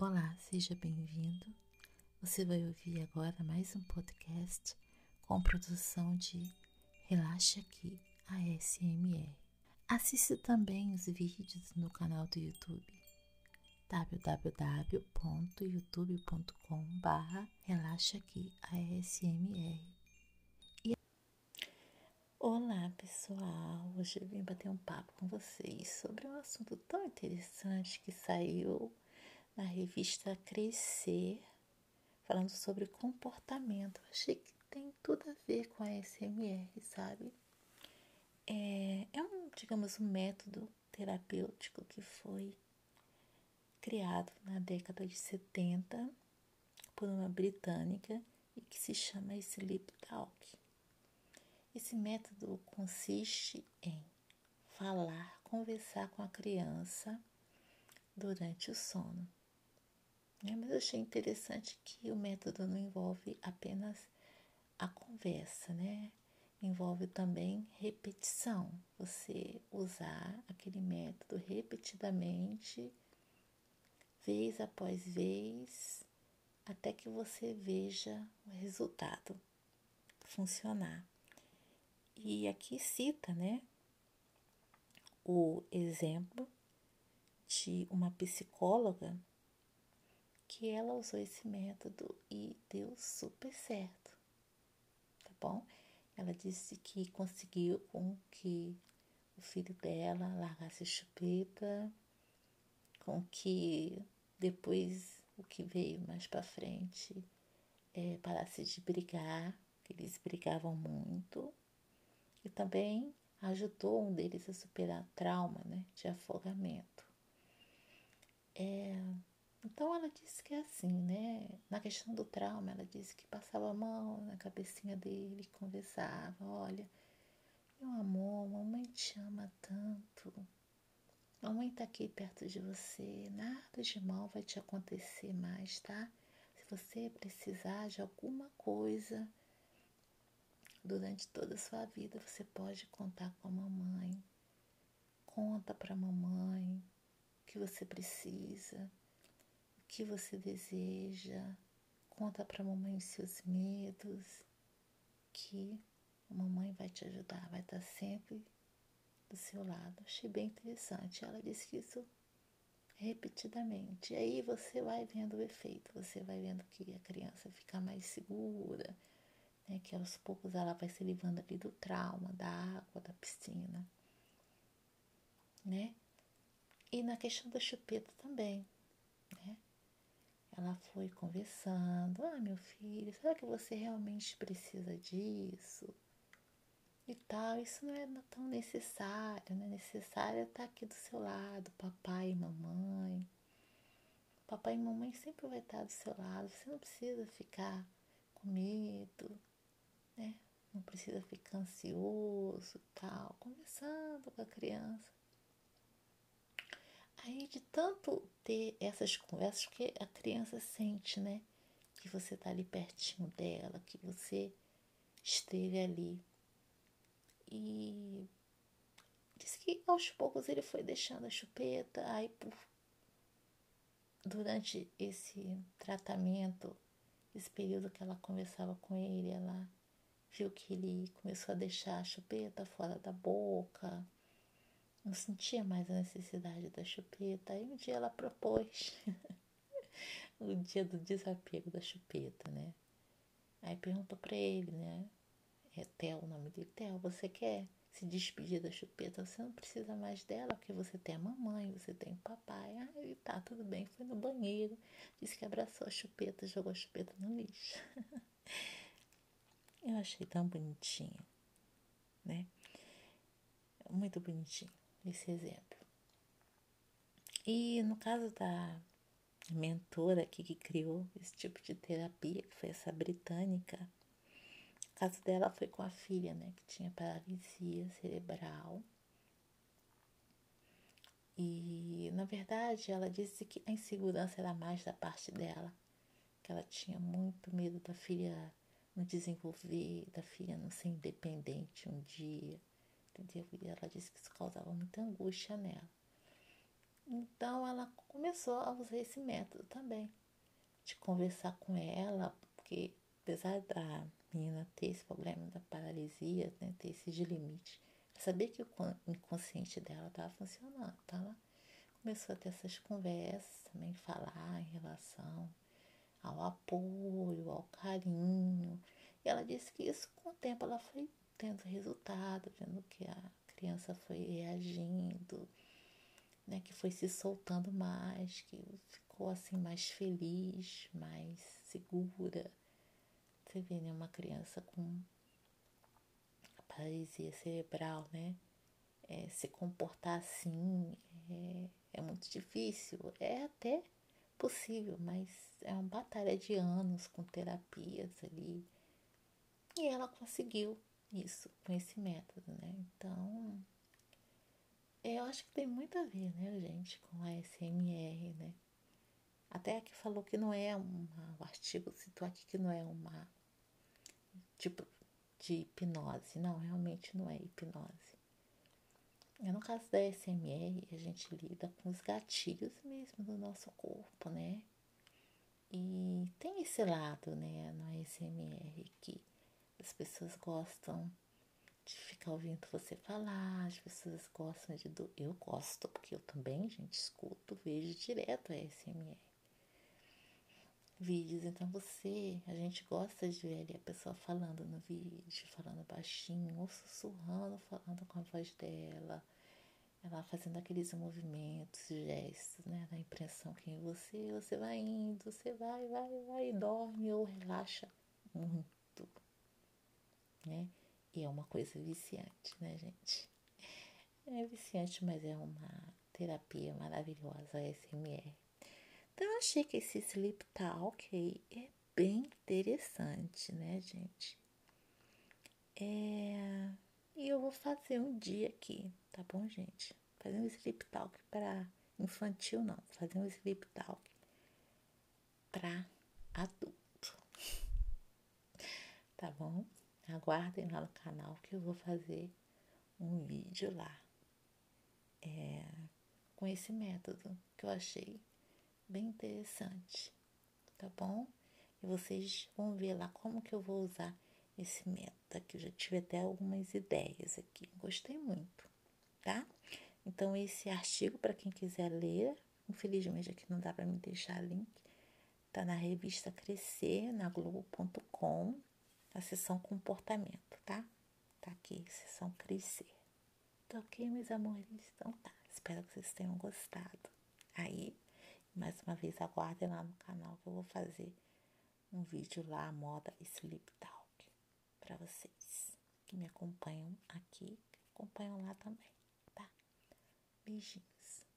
Olá, seja bem-vindo. Você vai ouvir agora mais um podcast com produção de Relaxa Aqui ASMR. Assista também os vídeos no canal do YouTube www.youtube.com.br Relaxa Aqui ASMR. E... Olá pessoal, hoje eu vim bater um papo com vocês sobre um assunto tão interessante que saiu na revista Crescer, falando sobre comportamento. Achei que tem tudo a ver com a SMR, sabe? É, é um, digamos, um método terapêutico que foi criado na década de 70 por uma britânica e que se chama Sleep Talk. Esse método consiste em falar, conversar com a criança durante o sono. É, mas eu achei interessante que o método não envolve apenas a conversa, né? Envolve também repetição. Você usar aquele método repetidamente, vez após vez, até que você veja o resultado funcionar. E aqui cita, né, o exemplo de uma psicóloga que ela usou esse método e deu super certo, tá bom? Ela disse que conseguiu com que o filho dela largasse chupeta, com que depois o que veio mais para frente é, parasse de brigar, que eles brigavam muito, e também ajudou um deles a superar trauma né, de afogamento. É, então ela disse que é assim, né? Na questão do trauma, ela disse que passava a mão na cabecinha dele, conversava, olha, meu amor, mamãe te ama tanto. Mamãe tá aqui perto de você, nada de mal vai te acontecer mais, tá? Se você precisar de alguma coisa durante toda a sua vida, você pode contar com a mamãe. Conta pra mamãe que você precisa que você deseja, conta para a mamãe os seus medos, que a mamãe vai te ajudar, vai estar sempre do seu lado. Achei bem interessante. Ela disse isso repetidamente. E aí você vai vendo o efeito, você vai vendo que a criança fica mais segura, né? que aos poucos ela vai se livrando ali do trauma, da água, da piscina. Né? E na questão da chupeta também, né? Ela foi conversando. Ah, meu filho, será que você realmente precisa disso? E tal, isso não é tão necessário, né? Necessário é estar aqui do seu lado, papai e mamãe. Papai e mamãe sempre vai estar do seu lado. Você não precisa ficar com medo, né? Não precisa ficar ansioso tal. Conversando com a criança. Aí, de tanto ter essas conversas, que a criança sente, né? Que você tá ali pertinho dela, que você esteve ali. E disse que aos poucos ele foi deixando a chupeta, aí por, durante esse tratamento, esse período que ela conversava com ele, ela viu que ele começou a deixar a chupeta fora da boca não sentia mais a necessidade da chupeta. Aí um dia ela propôs o dia do desapego da chupeta, né? Aí perguntou para ele, né? É Theo o nome dele. Theo, você quer se despedir da chupeta? Você não precisa mais dela, porque você tem a mamãe, você tem o papai. Ah, ele tá, tudo bem. Foi no banheiro, disse que abraçou a chupeta, jogou a chupeta no lixo. Eu achei tão bonitinho, né? Muito bonitinho esse exemplo. E no caso da mentora aqui que criou esse tipo de terapia, que foi essa britânica, o caso dela foi com a filha, né, que tinha paralisia cerebral. E na verdade ela disse que a insegurança era mais da parte dela, que ela tinha muito medo da filha não desenvolver, da filha não ser independente um dia entendeu? E ela disse que isso causava muita angústia nela. Então ela começou a usar esse método também, de conversar com ela, porque apesar da menina ter esse problema da paralisia, né, ter esse de limite, saber que o inconsciente dela estava funcionando. Então ela começou a ter essas conversas, também falar em relação ao apoio, ao carinho. E ela disse que isso com o tempo ela foi tendo resultado, vendo que a criança foi reagindo, né, que foi se soltando mais, que ficou assim mais feliz, mais segura. Você vê, né, uma criança com paralisia cerebral, né? É, se comportar assim é, é muito difícil. É até possível, mas é uma batalha de anos com terapias ali. E ela conseguiu isso com esse método, né? Então, eu acho que tem muito a ver, né, gente, com a SMR, né? Até aqui falou que não é uma. O artigo citou aqui que não é uma. Tipo, de hipnose. Não, realmente não é hipnose. É no caso da SMR, a gente lida com os gatilhos mesmo do nosso corpo, né? E tem esse lado, né, no SMR que as pessoas gostam de ficar ouvindo você falar, as pessoas gostam de. Do... Eu gosto, porque eu também, gente, escuto, vejo direto a SMR vídeos. Então você, a gente gosta de ver ali a pessoa falando no vídeo, falando baixinho, ou sussurrando, falando com a voz dela. Ela fazendo aqueles movimentos, gestos, né? Da impressão que em você, você vai indo, você vai, vai, vai, dorme ou relaxa muito, né? E é uma coisa viciante, né, gente? É viciante, mas é uma terapia maravilhosa, SMR. Então, eu achei que esse Sleep Talk é bem interessante, né, gente? É... E eu vou fazer um dia aqui, tá bom, gente? Fazer um Sleep Talk para infantil, não. Fazer um Sleep Talk para adulto. Tá bom? Aguardem lá no canal que eu vou fazer um vídeo lá. É, com esse método que eu achei bem interessante, tá bom? E vocês vão ver lá como que eu vou usar esse método aqui. Eu já tive até algumas ideias aqui. Gostei muito, tá? Então, esse artigo, para quem quiser ler, infelizmente aqui não dá para me deixar link, tá na revista Crescer, na Globo.com, na seção Comportamento, tá? Tá aqui, seção Crescer. Tá ok, meus amores? Então tá, espero que vocês tenham gostado. Aí, mais uma vez, aguardem lá no canal que eu vou fazer um vídeo lá, moda Sleep Talk, para vocês que me acompanham aqui, acompanham lá também, tá? Beijinhos.